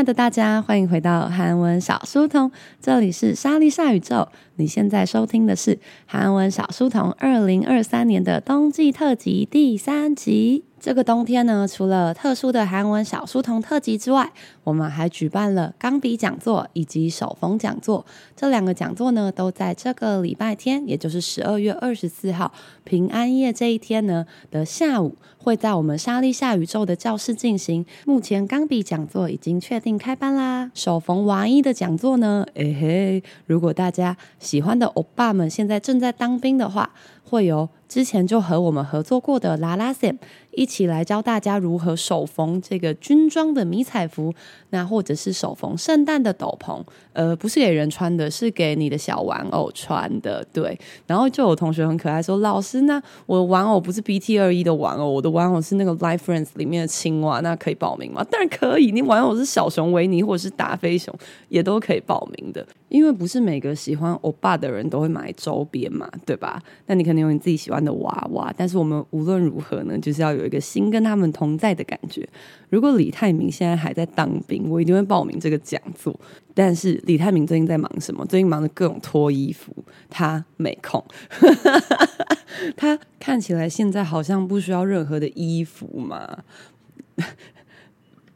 亲爱的大家，欢迎回到韩文小书童，这里是莎莉莎宇宙。你现在收听的是韩文小书童二零二三年的冬季特辑第三集。这个冬天呢，除了特殊的韩文小书童特辑之外，我们还举办了钢笔讲座以及手缝讲座。这两个讲座呢，都在这个礼拜天，也就是十二月二十四号平安夜这一天呢的下午，会在我们莎莉夏宇宙的教室进行。目前钢笔讲座已经确定开班啦，手缝娃衣的讲座呢，哎嘿，如果大家喜欢的欧巴们现在正在当兵的话，会有之前就和我们合作过的拉拉森一起来教大家如何手缝这个军装的迷彩服，那或者是手缝圣诞的斗篷，呃，不是给人穿的，是给你的小玩偶穿的，对。然后就有同学很可爱说：“老师，那我玩偶不是 BT 二一的玩偶，我的玩偶是那个 Life Friends 里面的青蛙，那可以报名吗？”当然可以，你玩偶是小熊维尼或者是达菲熊，也都可以报名的。因为不是每个喜欢欧巴的人都会买周边嘛，对吧？那你肯定有你自己喜欢的娃娃，但是我们无论如何呢，就是要有一个心跟他们同在的感觉。如果李泰明现在还在当兵，我一定会报名这个讲座。但是李泰明最近在忙什么？最近忙着各种脱衣服，他没空。他看起来现在好像不需要任何的衣服嘛。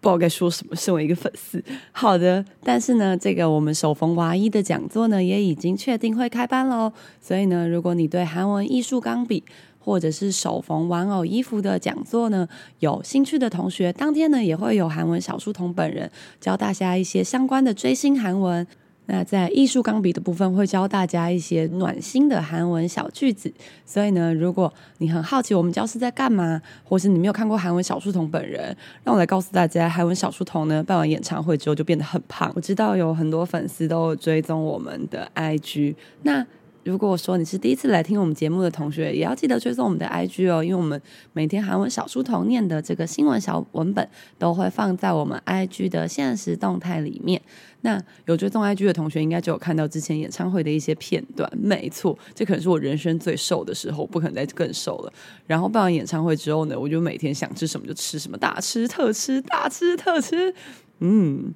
不知道该说什么，身为一个粉丝，好的，但是呢，这个我们手缝娃衣的讲座呢，也已经确定会开班喽。所以呢，如果你对韩文艺术钢笔或者是手缝玩偶衣服的讲座呢有兴趣的同学，当天呢也会有韩文小书童本人教大家一些相关的追星韩文。那在艺术钢笔的部分，会教大家一些暖心的韩文小句子。所以呢，如果你很好奇我们教室在干嘛，或是你没有看过韩文小书童本人，让我来告诉大家，韩文小书童呢办完演唱会之后就变得很胖。我知道有很多粉丝都追踪我们的 IG。那如果说你是第一次来听我们节目的同学，也要记得追踪我们的 IG 哦，因为我们每天韩文小书童念的这个新闻小文本都会放在我们 IG 的现实动态里面。那有追踪 IG 的同学，应该就有看到之前演唱会的一些片段。没错，这可能是我人生最瘦的时候，不可能再更瘦了。然后办完演唱会之后呢，我就每天想吃什么就吃什么，大吃特吃，大吃特吃，嗯。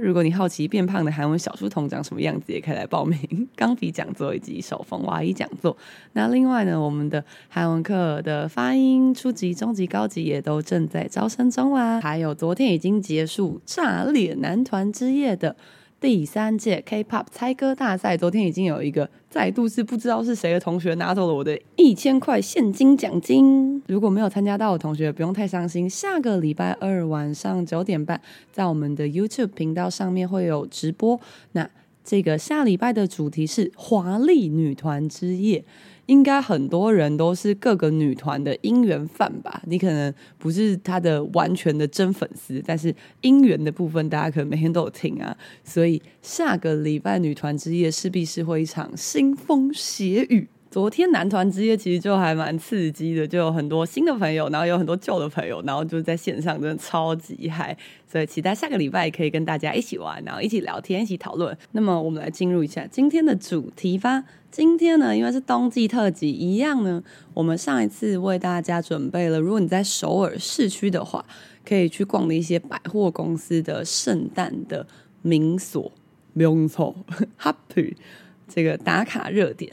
如果你好奇变胖的韩文小书童长什么样子，也可以来报名钢笔讲座以及手缝娃衣讲座。那另外呢，我们的韩文课的发音初级、中级、高级也都正在招生中啦。还有昨天已经结束炸裂男团之夜的。第三届 K-pop 猜歌大赛，昨天已经有一个再度是不知道是谁的同学拿走了我的一千块现金奖金。如果没有参加到的同学，不用太伤心。下个礼拜二晚上九点半，在我们的 YouTube 频道上面会有直播。那这个下礼拜的主题是华丽女团之夜。应该很多人都是各个女团的姻缘饭吧？你可能不是她的完全的真粉丝，但是姻缘的部分大家可能每天都有听啊。所以下个礼拜女团之夜势必是会一场腥风血雨。昨天男团之夜其实就还蛮刺激的，就有很多新的朋友，然后有很多旧的朋友，然后就在线上真的超级嗨。所以期待下个礼拜可以跟大家一起玩，然后一起聊天，一起讨论。那么我们来进入一下今天的主题吧。今天呢，因为是冬季特辑，一样呢，我们上一次为大家准备了，如果你在首尔市区的话，可以去逛的一些百货公司的圣诞的名所，名所，Happy 这个打卡热点。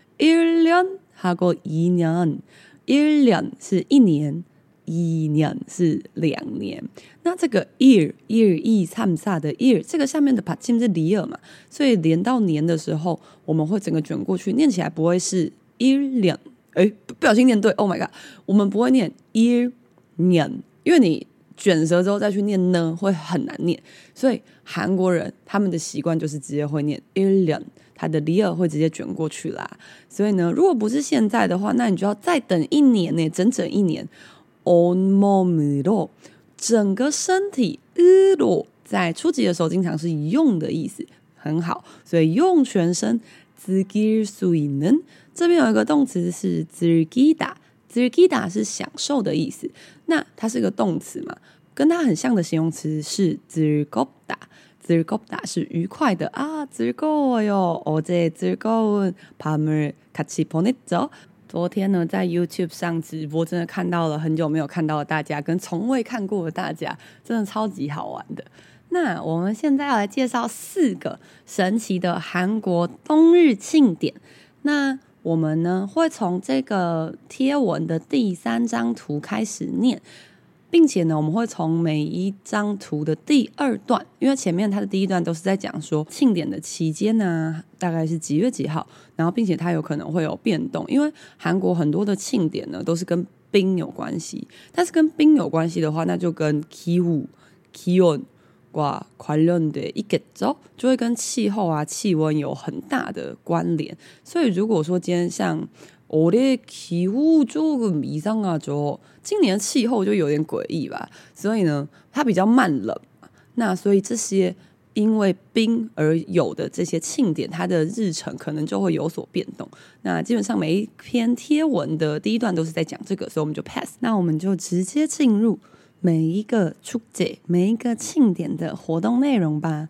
1년하고2년1년是一年。一年是两年，那这个 year year 一参萨的 year，这个下面的받침是里尔嘛，所以连到年的时候，我们会整个卷过去，念起来不会是 year 两，哎，不小心念对，Oh my god，我们不会念 year 年，因为你卷舌之后再去念呢，会很难念，所以韩国人他们的习惯就是直接会念 year 两， 它的离尔会直接卷过去啦。所以呢，如果不是现在的话，那你就要再等一年呢，整整一年。On m o m i r o 整个身体 r o 在初级的时候经常是用的意思，很好。所以用全身 z i g i r s u i 这边有一个动词是 z i g i d a z i g i d a 是享受的意思。那它是个动词嘛？跟它很像的形容词是 z i g o p d a 즐겁다是愉快的啊，즐거워요어제즐거운밤을같이보냈죠。昨天呢，在 YouTube 上直播，真的看到了很久没有看到的大家，跟从未看过的大家，真的超级好玩的。那我们现在要来介绍四个神奇的韩国冬日庆典。那我们呢，会从这个贴文的第三张图开始念。 并且呢，我们会从每一张图的第二段，因为前面它的第一段都是在讲说庆典的期间呢、大概是几月几号，然后并且它有可能会有变动，因为韩国很多的庆典呢都是跟冰有关系，但是跟冰有关系的话，那就跟 k i w k i o n，关联的一个周就会跟气候啊、气温有很大的关联。所以如果说今天像올해기후조금이상하죠。今年的气候就有点诡异吧，所以呢，它比较慢冷。那所以这些因为冰而有的这些庆典，它的日程可能就会有所变动。那基本上每一篇贴文的第一段都是在讲这个，所以我们就 pass。那我们就直接进入每一个축제，每一个庆典的活动内容吧。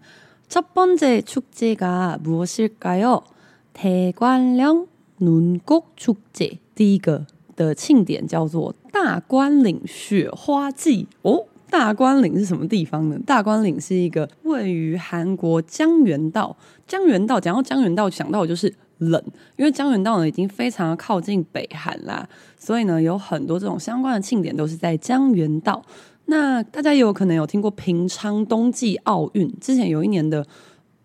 첫번째축제가무엇일까요？대관령 轮郭出解，第一个的庆典叫做大关岭雪花祭。哦，大关岭是什么地方呢？大关岭是一个位于韩国江原道。江原道讲到江原道，想到的就是冷，因为江原道呢已经非常的靠近北韩啦，所以呢有很多这种相关的庆典都是在江原道。那大家也有可能有听过平昌冬季奥运，之前有一年的。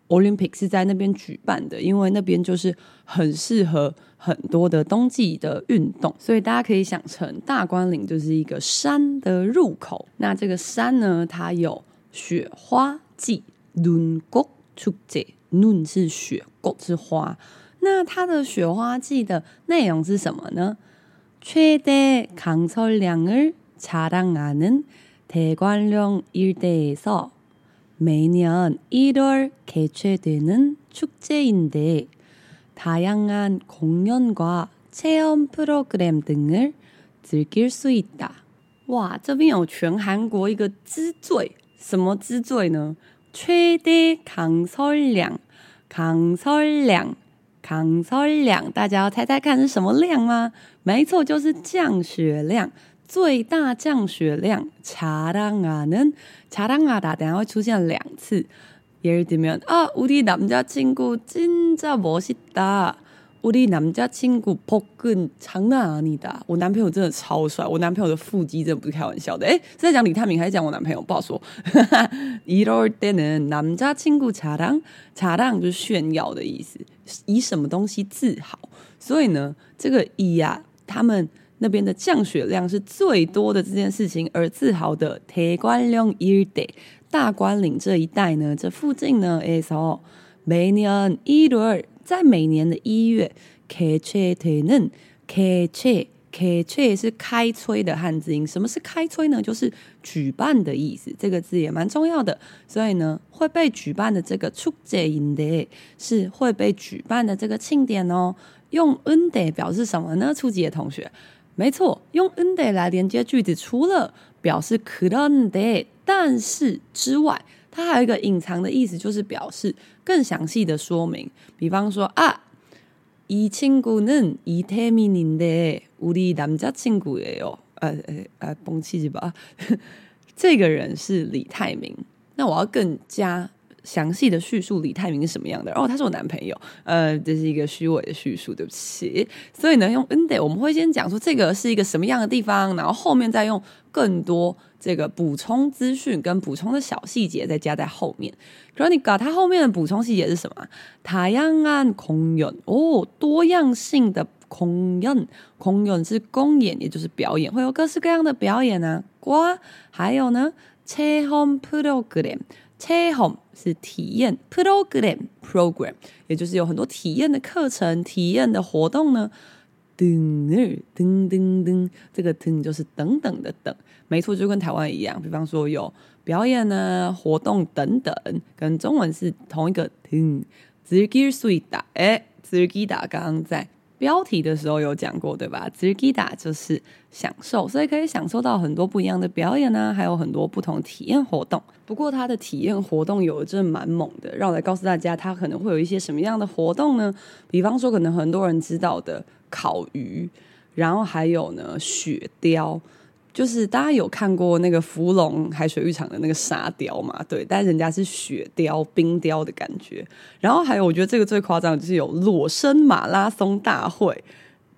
Olympic 是在那边举办的，因为那边就是很适合很多的冬季的运动，所以大家可以想成大关岭就是一个山的入口。那这个山呢，它有雪花季，Nunggok 축제，Nun 是雪，Gok 是花。那它的雪花季的内容是什么呢？최대강설량을자랑하는대관령일대에서 每年一月开催되는축제인데다양한공연과체험프로그램등을즐길수있다哇，这边有全韩国一个之最，什么之最呢？최대강설량，강설량，강설량，大家要猜猜看是什么量吗？没错，就是降雪量。 最大降雪量，자랑하는자랑하다等下会出现两次。예를들면啊，우리남자친구진짜멋있다우리남자친구복근장난아니다我男朋友真的超帅，我男朋友的腹肌真的不是开玩笑的。诶，是在讲李泰明还是讲我男朋友？不好说。이럴때는남자친구자랑자랑就是炫耀的意思，以什么东西自豪。所以呢，这个以呀、啊，他们。 那边的降雪量是最多的这件事情而自豪的。대관령일대大关岭这一带呢，这附近呢，诶，说每年一月，在每年的一月，开催되는开催开催是开催的汉字音。什么是开催呢？就是举办的意思。这个字也蛮重要的。所以呢，会被举办的这个축제인데是会被举办的这个庆典哦。用은대表示什么呢？初级的同学。 没错，用은대来连接句子，除了表示그런데但是之外，它还有一个隐藏的意思，就是表示更详细的说明。比方说啊，이친구는이태민인데우리남자친구예요。呃呃呃，崩气是吧？这个人是李泰明。那我要更加。 详细的叙述李泰明是什么样的，然后他是我男朋友，呃，这是一个虚伪的叙述，对不起。所以呢，用 ende 我们会先讲说这个是一个什么样的地方，然后后面再用更多这个补充资讯跟补充的小细节再加在后面。그러니까它后面的补充细节是什么？다양한공연哦，多样性的公演，公演是公演，也就是表演，会有各式各样的表演啊。瓜，还有呢，체험프로그램 체험 是体验，program program，也就是有很多体验的课程、体验的活动呢。 등을噔噔噔，这个噔就是等等的等，没错，就跟台湾一样。比方说有表演呢、活动等等，跟中文是同一个噔。즐길수있다，哎，즐기다刚刚在 标题的时候有讲过，对吧 z i g i d a 就是享受，所以可以享受到很多不一样的表演呢、啊，还有很多不同体验活动。不过它的体验活动有一阵蛮猛的，让我来告诉大家，它可能会有一些什么样的活动呢？比方说，可能很多人知道的烤鱼，然后还有呢雪雕。就是大家有看过那个福隆海水浴场的那个沙雕嘛？对，但人家是雪雕、冰雕的感觉。然后还有，我觉得这个最夸张的就是有裸身马拉松大会。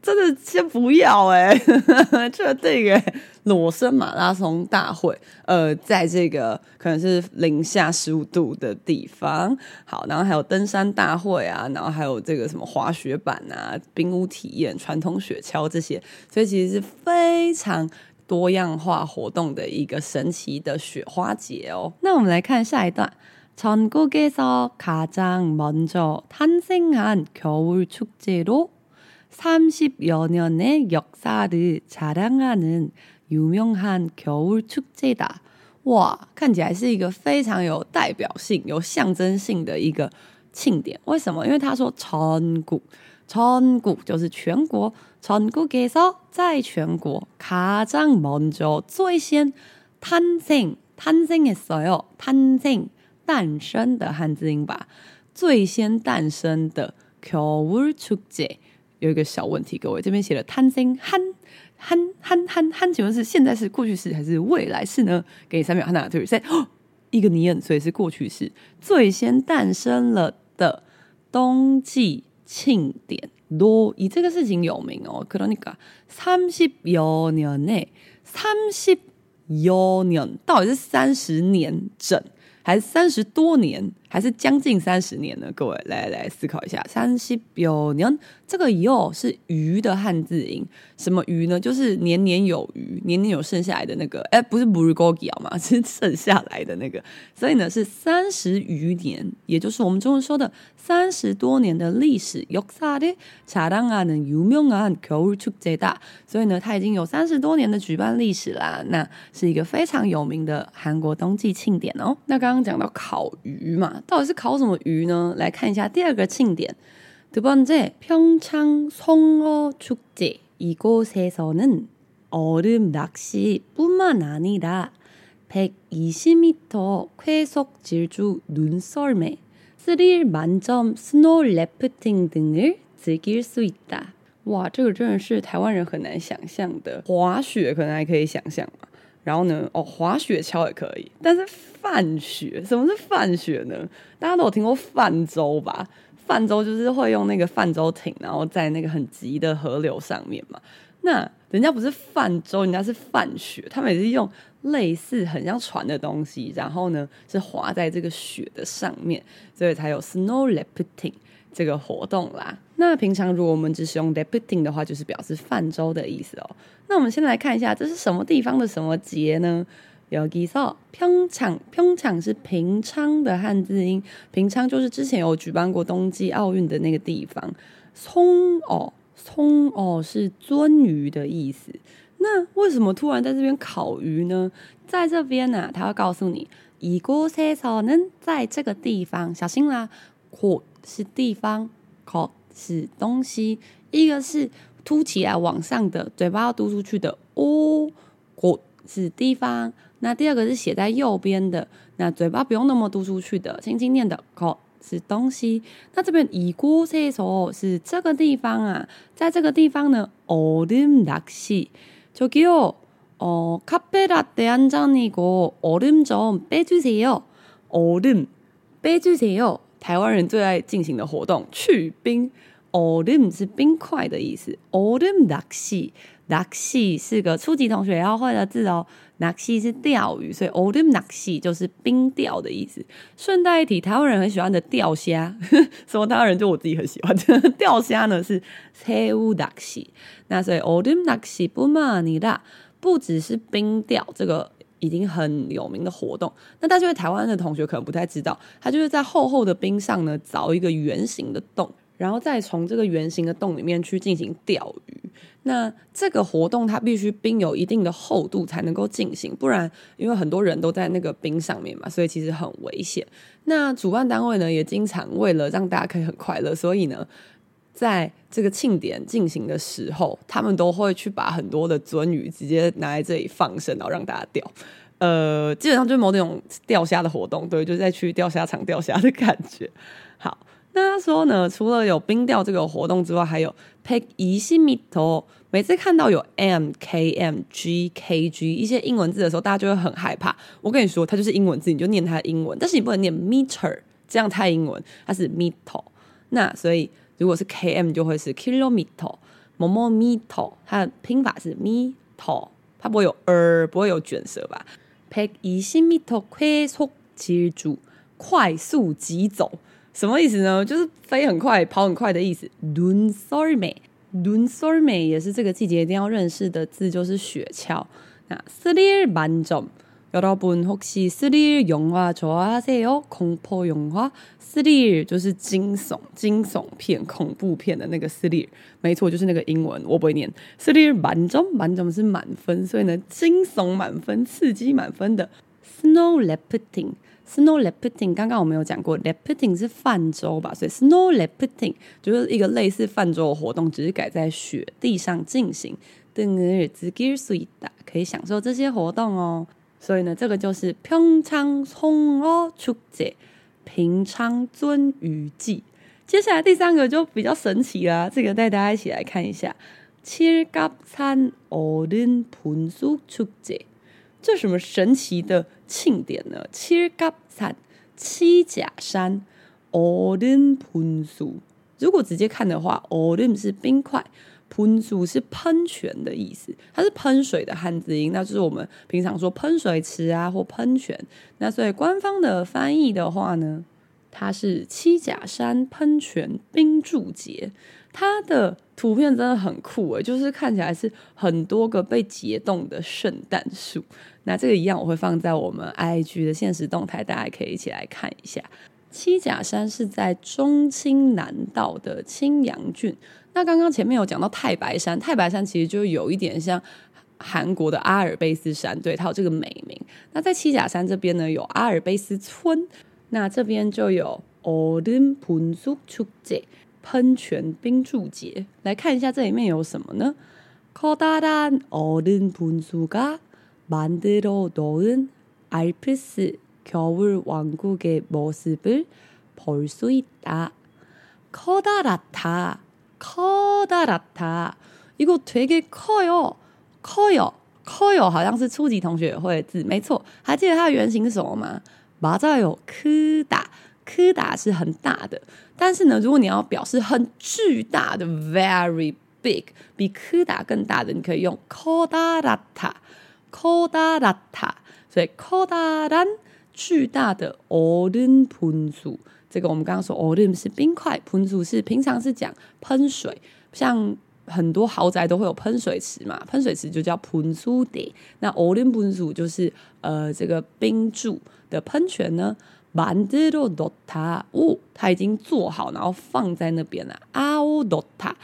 真的先不要哎、欸，确定哎，裸身马拉松大会，呃，在这个可能是零下十五度的地方，好，然后还有登山大会啊，然后还有这个什么滑雪板啊、冰屋体验、传统雪橇这些，所以其实是非常多样化活动的一个神奇的雪花节哦。那我们来看下一段，전국에서가장먼저탄생한겨울축제로30여 년의 역사를 자랑하는 유명한 겨울 축제다. 哇，看起来是一个非常有代表性、有象征性的一个庆典。为什么？因为他说전국，전국就是全国， 전국에서在全国，가장먼저最先탄생탄생했어요，탄생诞生的汉字音吧，最先诞生的겨울축제。有一个小问题，各位这边写了탄생 한，한한한 한，请问是现在式、过去式还是未来式呢？给你三秒，哈娜，对，三，一个尼恩，所以是过去式。最先诞生了的冬季庆典， 多以这个事情有名哦。그러니까三十여년에三十여년到底是三十年整，还是三十多年？ 还是将近三十年呢？各位来来思考一下，三十有年，这个又是余的汉字音，什么余呢？就是年年有余，年年有剩下来的那个，哎，不是不是고기嘛，是剩下来的那个，所以呢是三十余年，也就是我们中文说的三十多年的历史。역사를자랑하는유명한겨울축제다，所以呢，它已经有三十多年的举办历史啦，那是一个非常有名的韩国冬季庆典哦。那刚刚讲到烤鱼嘛。 到底是烤什么鱼呢？来看一下第二个庆典。두 번째， 평창송어축제。 이곳에서는 얼음 낚시 뿐만 아니라120미터 쾌속 질주 눈썰매 스릴 만점 스노우 래프팅 등을 즐길 수 있다。 哇，这个真的是台湾人很难想象的。滑雪可能还可以想象嘛。 然后呢，哦，滑雪橇也可以，但是泛雪，什么是泛雪呢？大家都有听过泛舟吧？泛舟就是会用那个泛舟艇，然后在那个很急的河流上面嘛。那人家不是泛舟，人家是泛雪，他们也是用类似很像船的东西，然后呢是滑在这个雪的上面，所以才有 snow lifting。这个活动啦，那平常如果我们只使用 rafting 的话，就是表示泛舟的意思哦。那我们先来看一下，这是什么地方的什么节呢？有介绍，平昌，平昌是平昌的汉字音，平昌就是之前有举办过冬季奥运的那个地方。葱哦，葱哦是鱒鱼的意思。那为什么突然在这边烤鱼呢？在这边呢、啊，他要告诉你，이곳에서는在这个地方，小心啦，或。是地方，口 是东西，一个是凸起来往上的，嘴巴要嘟出去的，哦，口是地方。那第二个是写在右边的，那嘴巴不用那么嘟出去的，轻轻念的，口是东西。那这边이곳에서是这个地方啊，在这个地方呢，얼음낚시저기요어카페라떼한잔이고얼음좀빼주세요얼음빼주세요台湾人最爱进行的活动，去冰。 얼음是冰块的意思。얼음낚시，낚시是个初级同学要会的字哦。낚시是钓鱼，所以얼음낚시就是冰钓的意思。顺带一提，台湾人很喜欢的钓虾，什么台湾人就我自己很喜欢的钓虾呢？是새우낚시。那所以얼음낚시뿐만아니라，不只是冰钓这个。已经很有名的活动，那但是因为台湾的同学可能不太知道，他就是在厚厚的冰上呢凿一个圆形的洞， 然后再从这个圆形的洞里面去进行钓鱼。那这个活动它必须冰有一定的厚度才能够进行，不然因为很多人都在那个冰上面嘛，所以其实很危险。那主办单位呢也经常为了让大家可以很快乐，所以呢，在这个庆典进行的时候，他们都会去把很多的鳟鱼直接拿在这里放生，然后让大家钓。呃，基本上就是某种钓虾的活动，对，就是在去钓虾场钓虾的感觉。那他说呢，除了有冰钓这个活动之外，还有 pick 一西米头。每次看到有 m k m g k g 一些英文字的时候，大家就会很害怕。我跟你说，它就是英文字，你就念它的英文，但是你不能念 meter，这样太英文，它是 meter。那所以如果是 k m 就会是 kilometer，某某 meter，它的拼法是 meter，它不会有 er，不会有卷舌吧？120m 快速疾走，快速疾走什么意思呢？就是飞很快、跑很快的意思。눈썰매，눈썰매也是这个季节一定要认识的字，就是雪橇。那스릴만점여러분혹시스릴영화좋아하세요공포영화 스릴就是惊悚、惊悚片、恐怖片的那个스릴没错，就是那个英文，我不会念。스릴만점满점是满分，所以呢，惊悚满分、刺激满分的。 Snow lifting，Snow lifting，刚刚我们有讲过，lifting 是泛舟吧，所以 Snow lifting 就是一个类似泛舟的活动，只是改在雪地上进行。등을즐길수있다，可以享受这些活动哦。所以呢，这个就是平昌송어축제，平昌鱒鱼季。接下来第三个就比较神奇啦，这个带大家一起来看一下。칠갑산얼음분수축제， 这什么神奇的庆典呢？七甲山，七甲山，奥林喷苏。如果直接看的话，奥林是冰块，喷苏是喷泉的意思，它是喷水的汉字音，那就是我们平常说喷水池啊或喷泉。那所以官方的翻译的话呢，它是七甲山喷泉冰柱节，它的。图片真的很酷诶，就是看起来是很多个被解冻的圣诞树。那这个一样，我会放在我们 IG 的现实动态，大家可以一起来看一下。七甲山是在中清南道的青阳郡。那刚刚前面有讲到太白山，太白山其实就有一点像。韩国的阿尔卑斯山，对它有这个美名。那在七甲山这边呢，有阿尔卑斯村，那这边就有奥林匹克축 제， 喷泉冰柱节。来看一下这里面有什么呢？커다란얼음분수가만들어놓은알프스겨울왕국의모습을볼수있다커다랗다 커다랗다，一个되게커요커요커요，好像是初级同学也会的字，没错。还记得它的原型是什么吗？맞아요크다크다是很大的， 但是呢，如果你要表示很巨大的 very big，比科达更大的，你可以用 kodarata kodarata，所以 kodaran 巨大的 o l i m p u n z u 这个我们刚刚说 o l i m 是冰块 p u 是平常是讲喷水，像。很多豪宅都会有喷水池嘛，喷水池就叫喷珠的。那 o l y m p u n 就是呃这个冰柱的喷泉呢。 만들어놓다，哦，它已经做好，然后放在那边了。아오놓다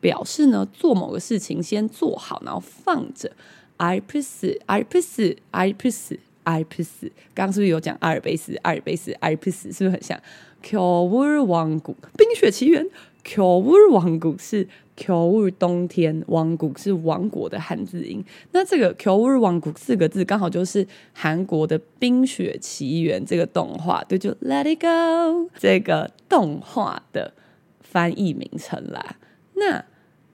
表示呢做某个事情先做好，然后放着。알프스알프스알프스阿尔卑斯，刚刚是不是有讲阿尔卑斯？阿尔卑斯，阿尔卑斯是不是很像？겨울왕국，冰雪奇缘。 겨울왕국是겨울冬天，王国是王国的汉字音。那这个겨울王国四个字，刚好就是韩国的《冰雪奇缘》这个动画，对，就 Let It Go 这个动画的翻译名称啦。那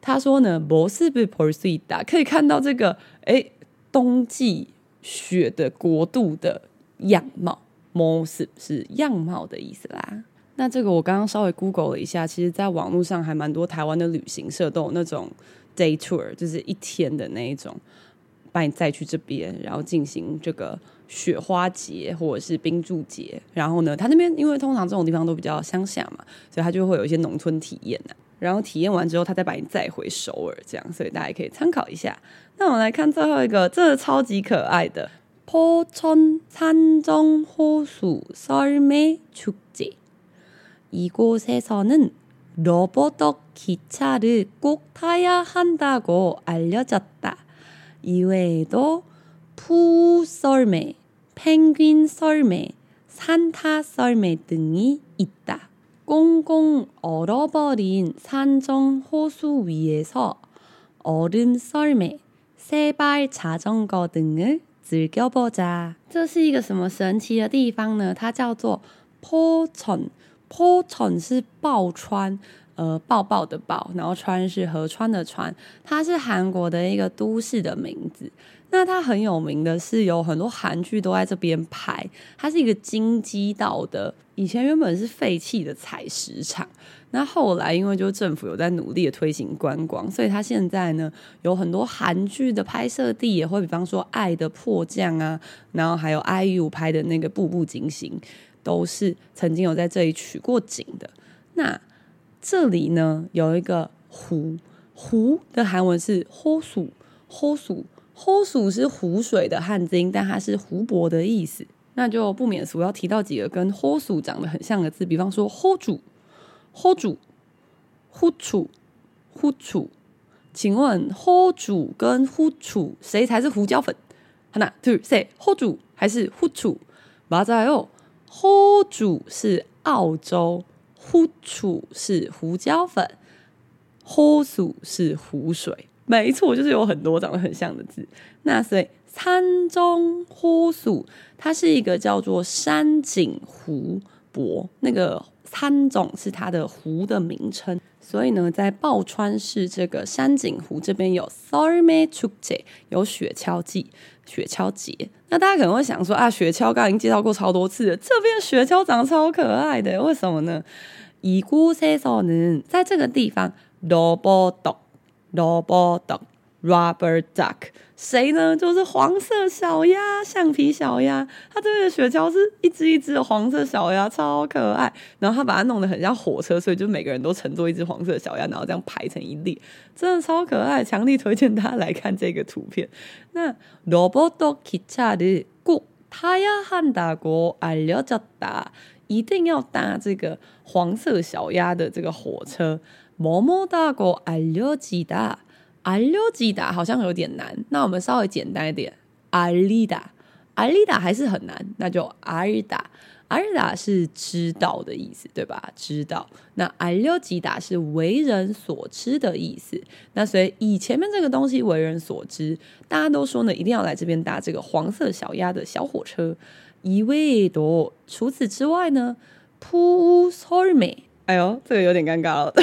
他说呢，모습을볼수있다，可以看到这个，哎，冬季。雪的国度的样貌，moss 是样貌的意思啦。 那这个我刚刚稍微 Google 了一下，其实在网络上还蛮多台湾的旅行社都有那种 day tour，就是一天的那一种，把你载去这边，然后进行这个雪花节或者是冰柱节。然后呢，他那边因为通常这种地方都比较乡下嘛，所以他就会有一些农村体验呐、啊。然后体验完之后，他再把你载回首尔，这样，所以大家可以参考一下。那我们来看最后一个，这个超级可爱的포천산정호수썰매축제。 이곳에서는 로보덕 기차를 꼭 타야 한다고 알려졌다. 이외에도 푸 썰매, 펭귄 썰매, 산타 썰매 등이 있다. 꽁꽁 얼어버린 산정 호수 위에서 얼음 썰매, 세발 자전거 등을 즐겨보자. 这是一个什么神奇的地方呢？它叫做坡천。 坡천是抱川，呃，抱抱的抱，然后川是河川的川，它是韩国的一个都市的名字。那它很有名的是有很多韩剧都在这边拍，它是一个京畿道的，以前原本是废弃的采石场，那后来因为就政府有在努力的推行观光，所以它现在呢有很多韩剧的拍摄地也会，比方说《爱的迫降》啊，然后还有 IU 拍的那个《步步惊心》，都是曾经有在这里取过景的。那这里呢有一个湖，湖的韩文是 hosu，hosu。호수是湖水的汉字音，但它是湖泊的意思，那就不免俗要提到几个跟호수长得很像的字，比方说호주、호주、후추、후추。请问호주跟후추谁才是胡椒粉？好，那对谁？호주还是후추？맞아요， 呼煮是澳洲，呼煮是胡椒粉，呼煮是湖水。没错，就是有很多长得很像的字。那所以餐中呼煮，它是一个叫做山景湖泊，那个산정是它的湖的名称。所以呢，在抱川市这个山景湖这边有썰매축제，有雪橇季、雪橇节。那大家可能会想说啊，雪橇刚刚已经介绍过超多次了，这边雪橇长得超可爱的，为什么呢？이곳에서는在这个地方로보덕 Robot Rubber Duck，谁呢？就是黄色小鸭，橡皮小鸭。它这边的雪橇是一只一只的黄色小鸭，超可爱。然后它把它弄得很像火车，所以就每个人都乘坐一只黄色小鸭，然后这样排成一列，真的超可爱。强力推荐大家来看这个图片。那 Robot 기차를 꼭 타야 한다고 알려졌다，一定要搭这个黄色小鸭的这个火车。뭐뭐다고알려지다 阿利吉达好像有点难，那我们稍微简单一点，阿利达，阿利达还是很难，那就阿利达，阿利达是知道的意思，对吧？知道。那阿利吉达是为人所知的意思，那所以以前面这个东西为人所知，大家都说呢，一定要来这边搭这个黄色小鸭的小火车。一位多，除此之外呢，普索尔美，哎呦，这个有点尴尬了，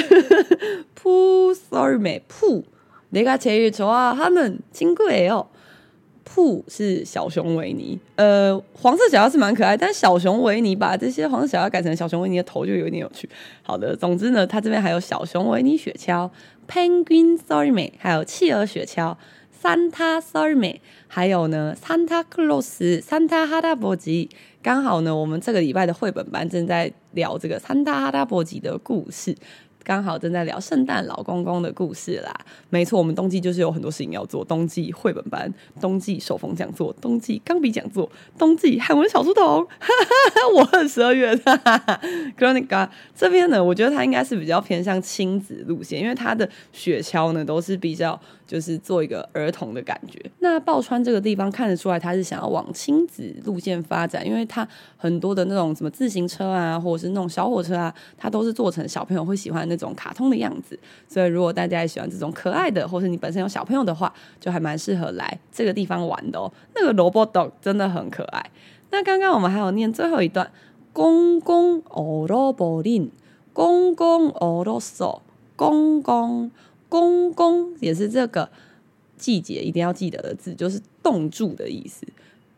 普索尔美，普。내가제일좋아하는친구예요。푸是小熊维尼，呃，黄色小鸭是蛮可爱，但小熊维尼把这些黄色小鸭改成小熊维尼的头就有点有趣。好的，总之呢，它这边还有小熊维尼雪橇，penguin 썰매，还有企鹅雪橇，산타 썰매，还有呢，산타 클로스，산타 할아버지。刚好呢，我们这个礼拜的绘本班正在聊这个산타 할아버지的故事。 刚好正在聊圣诞老公公的故事啦，没错，我们冬季就是有很多事情要做：冬季绘本班、冬季手缝讲座、冬季钢笔讲座、冬季韩文小书童。我很十二月的。Kronika 这边呢，我觉得它应该是比较偏向亲子路线，因为它的雪橇呢都是比较就是做一个儿童的感觉。那抱川这个地方看得出来，它是想要往亲子路线发展，因为它很多的那种什么自行车啊，或者是那种小火车啊，它都是做成小朋友会喜欢的。那种卡通的样子，所以如果大家喜欢这种可爱的，或是你本身有小朋友的话，就还蛮适合来这个地方玩的哦。那个萝卜 dog 真的很可爱。那刚刚我们还有念最后一段：公公哦萝卜令，公公哦啰索，公公公公也是这个季节一定要记得的字，就是冻住的意思。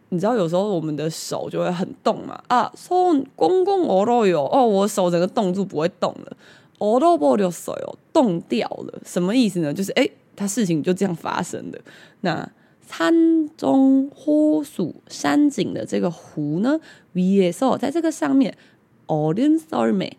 你知道有时候我们的手就会很冻嘛？啊，说公公哦啰有哦，我手整个冻住，不会动了。얼어버렸어요，冻掉了，什么意思呢？就是诶，它事情就这样发生的。那산정호수山景的这个湖呢，위에서在这个上面，얼음썰매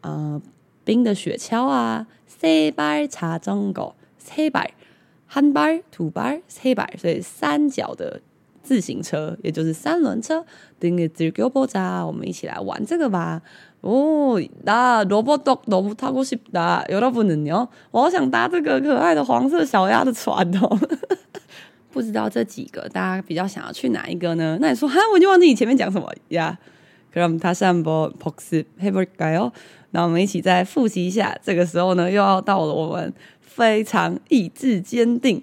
啊，冰的雪橇啊，세발자전거，세발，한발두발세발，所以三脚的 自行车，也就是三轮车。등을즐겨보자，我们一起来玩这个吧。哦，나로봇도너무타고싶다여러분은요？我好想搭这个可爱的黄色小鸭的船哦。不知道这几个大家比较想要去哪一个呢？那你说哈，我就忘记你前面讲什么呀？그럼다시한번복습해볼까요？那我们一起再复习一下。这个时候呢，又要到了我们非常意志坚定，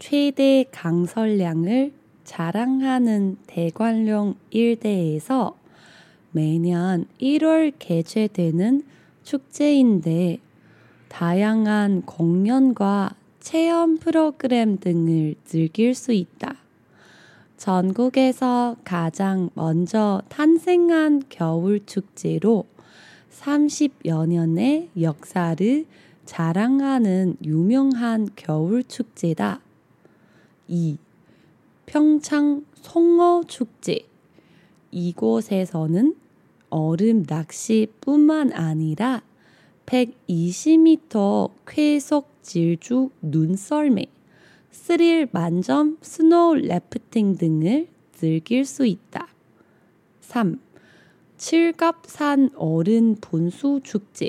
최대 강설량을 자랑하는 대관령 일대에서 매년 1월 개최되는 축제인데 다양한 공연과 체험 프로그램 등을 즐길 수 있다. 전국에서 가장 먼저 탄생한 겨울 축제로 30여 년의 역사를 자랑하는 유명한 겨울 축제다. 2. 평창 송어 축제. 이곳에서는 얼음 낚시뿐만 아니라 120m 쾌속 질주 눈썰매, 스릴 만점 스노우 래프팅 등을 즐길 수 있다. 3. 칠갑산 얼음 분수 축제.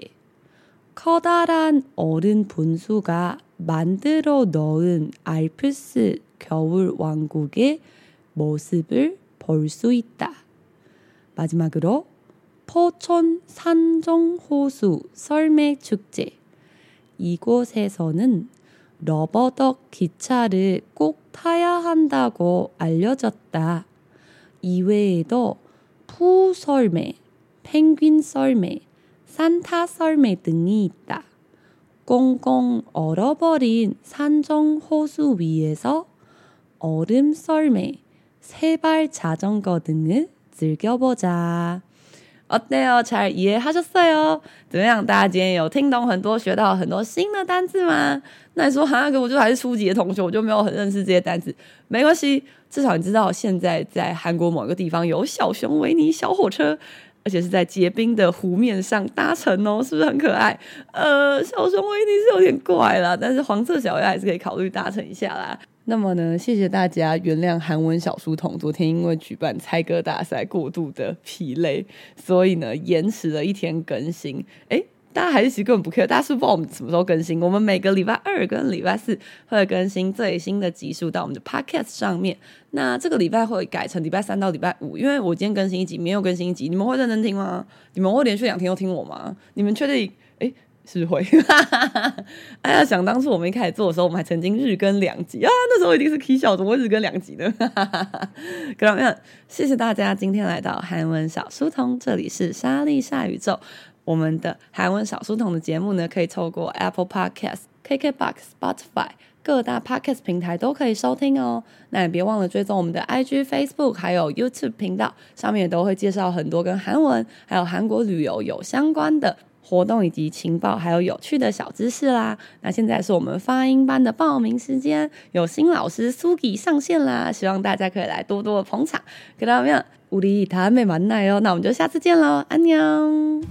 커다란 얼음 분수가 만들어 넣은 알프스 겨울 왕국의 모습을 볼 수 있다. 마지막으로 포천 산정호수 설매 축제. 이곳에서는 러버덕 기차를 꼭 타야 한다고 알려졌다. 이외에도 푸 썰매, 펭귄 썰매, 산타 썰매 등이 있다. 꽁꽁 얼어버린 산정 호수 위에서 얼음 썰매, 세발 자전거 등을 즐겨보자. 어때요? 잘 이해하셨어요? 怎么样？大家今天有听懂很多，学到很多新的单字吗？那你说哈，可我就还是初级的同学，我就没有很认识这些单词。没关系，至少你知道现在在韩国某个地方有小熊维尼小火车，而且是在结冰的湖面上搭乘哦，是不是很可爱？呃，小熊维尼是有点怪啦，但是黄色小鸭还是可以考虑搭乘一下啦。 那么呢，谢谢大家原谅韩文小书童昨天因为举办猜歌大赛过度的疲累，所以呢延迟了一天更新。诶，大家还是其实根本不 care，大家是不知道我们什么时候更新。我们每个礼拜二跟礼拜四会更新最新的集数到我们的 podcast 上面。那这个礼拜会改成礼拜三到礼拜五，因为我今天更新一集，没有更新一集，你们会认真听吗？你们会连续两天都听我吗？你们确定？是会，哎呀，想当初我们一开始做的时候，我们还曾经日更两集啊，那时候一定是 K 笑，怎么会日更两集呢？各位朋友，谢谢大家今天来到韩文小书童，这里是莎莉莎宇宙。我们的韩文小书童的节目呢，可以透过 Apple Podcast、KKBox、Spotify 各大 Podcast 平台都可以收听哦。那也别忘了追踪我们的 IG、Facebook 还有 YouTube 频道，上面也都会介绍很多跟韩文还有韩国旅游有相关的。活动以及情报，还有有趣的小知识啦。那现在是我们发音班的报名时间，有新老师苏吉上线啦，希望大家可以来多多的捧场。各位朋友，우리다음에만나요。那我们就下次见喽，安妞。